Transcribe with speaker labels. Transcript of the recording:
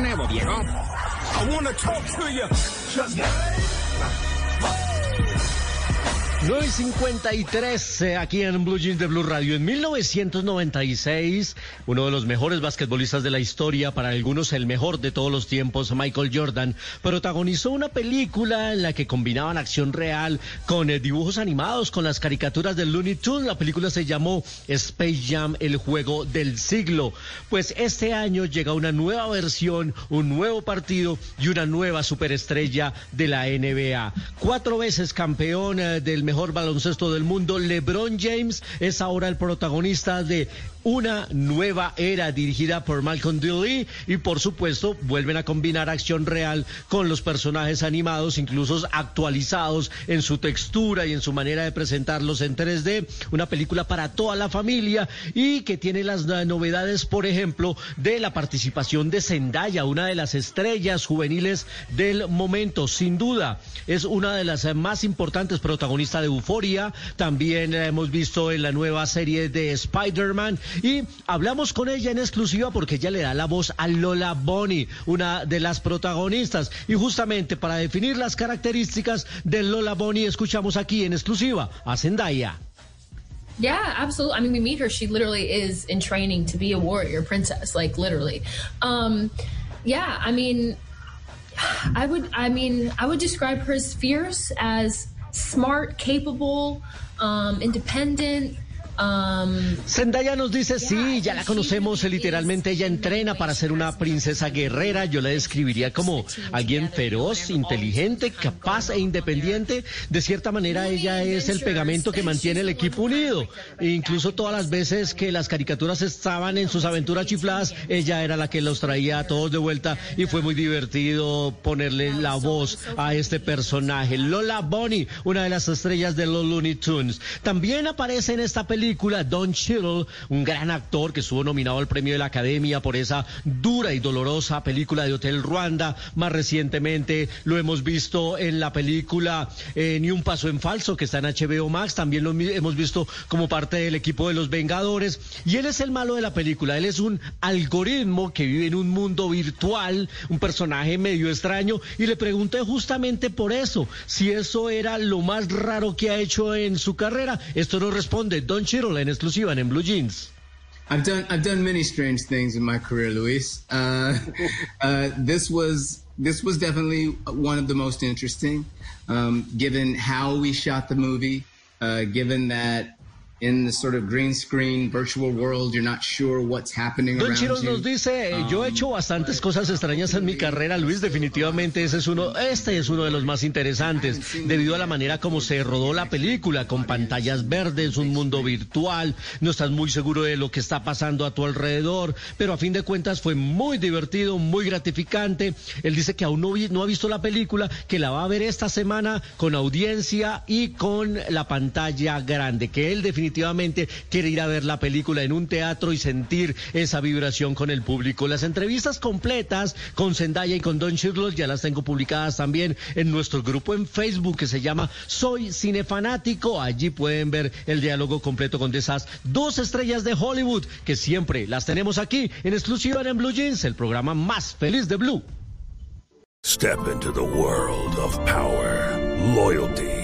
Speaker 1: nuevo, Diego? I wanna talk to you.
Speaker 2: 9.53 eh, aquí en Blue Jeans de Blue Radio. En 1996, uno de los mejores basquetbolistas de la historia, para algunos el mejor de todos los tiempos, Michael Jordan, protagonizó una película en la que combinaban acción real con eh, dibujos animados, con las caricaturas de Looney Tunes. La película se llamó Space Jam, el juego del siglo. Pues este año llega una nueva versión, un nuevo partido y una nueva superestrella de la NBA. Cuatro veces campeón eh, del mejor mejor baloncesto del mundo, LeBron James, es ahora el protagonista de una nueva era dirigida por Malcolm Dilly y por supuesto vuelven a combinar acción real con los personajes animados, incluso actualizados en su textura y en su manera de presentarlos en 3D. Una película para toda la familia y que tiene las novedades, por ejemplo, de la participación de Zendaya, una de las estrellas juveniles del momento, sin duda. Es una de las más importantes protagonistas de Euforia. También hemos visto en la nueva serie de Spider-Man y hablamos con ella en exclusiva porque ella le da la voz a Lola Bonnie, una de las protagonistas. Y justamente para definir las características de Lola Bonnie, escuchamos aquí en exclusiva a Zendaya.
Speaker 3: Yeah, absolutely. I mean, we meet her. She literally is in training to be a warrior princess, like literally. Um, yeah, I mean, I would, I mean, I would describe her as fierce, as smart, capable, um, independent,
Speaker 2: Um, Zendaya nos dice, sí, ya la conocemos, literalmente ella entrena para ser una princesa guerrera, yo la describiría como alguien feroz, inteligente, capaz e independiente. De cierta manera ella es el pegamento que mantiene el equipo unido. E incluso todas las veces que las caricaturas estaban en sus aventuras chifladas, ella era la que los traía a todos de vuelta y fue muy divertido ponerle la voz a este personaje. Lola Bonnie, una de las estrellas de los Looney Tunes. También aparece en esta película película Don Cheadle, un gran actor que estuvo nominado al premio de la Academia por esa dura y dolorosa película de Hotel Ruanda. Más recientemente lo hemos visto en la película eh, Ni un paso en falso que está en HBO Max. También lo hemos visto como parte del equipo de los Vengadores. Y él es el malo de la película. Él es un algoritmo que vive en un mundo virtual, un personaje medio extraño. Y le pregunté justamente por eso, si eso era lo más raro que ha hecho en su carrera. Esto nos responde Don Chirol en exclusiva en Blue Jeans.
Speaker 4: I've done I've done many strange things in my career, Luis. Uh, uh, this was this was definitely one of the most interesting, um, given how we shot the movie, uh, given that in the sort of green screen virtual world, you're not sure what's happening
Speaker 2: Don Chiros nos dice, yo he hecho bastantes cosas extrañas en mi carrera, Luis, definitivamente ese es uno, este es uno de los más interesantes, debido a la manera como se rodó la película, con pantallas verdes, un mundo virtual, no estás muy seguro de lo que está pasando a tu alrededor, pero a fin de cuentas fue muy divertido, muy gratificante. Él dice que aún no, no ha visto la película, que la va a ver esta semana con audiencia y con la pantalla grande, que él definitivamente definitivamente quiere ir a ver la película en un teatro y sentir esa vibración con el público. Las entrevistas completas con Zendaya y con Don Shirley ya las tengo publicadas también en nuestro grupo en Facebook que se llama Soy Cinefanático. Allí pueden ver el diálogo completo con esas dos estrellas de Hollywood que siempre las tenemos aquí en exclusiva en Blue Jeans, el programa más feliz de Blue.
Speaker 5: Step into the world of power, loyalty.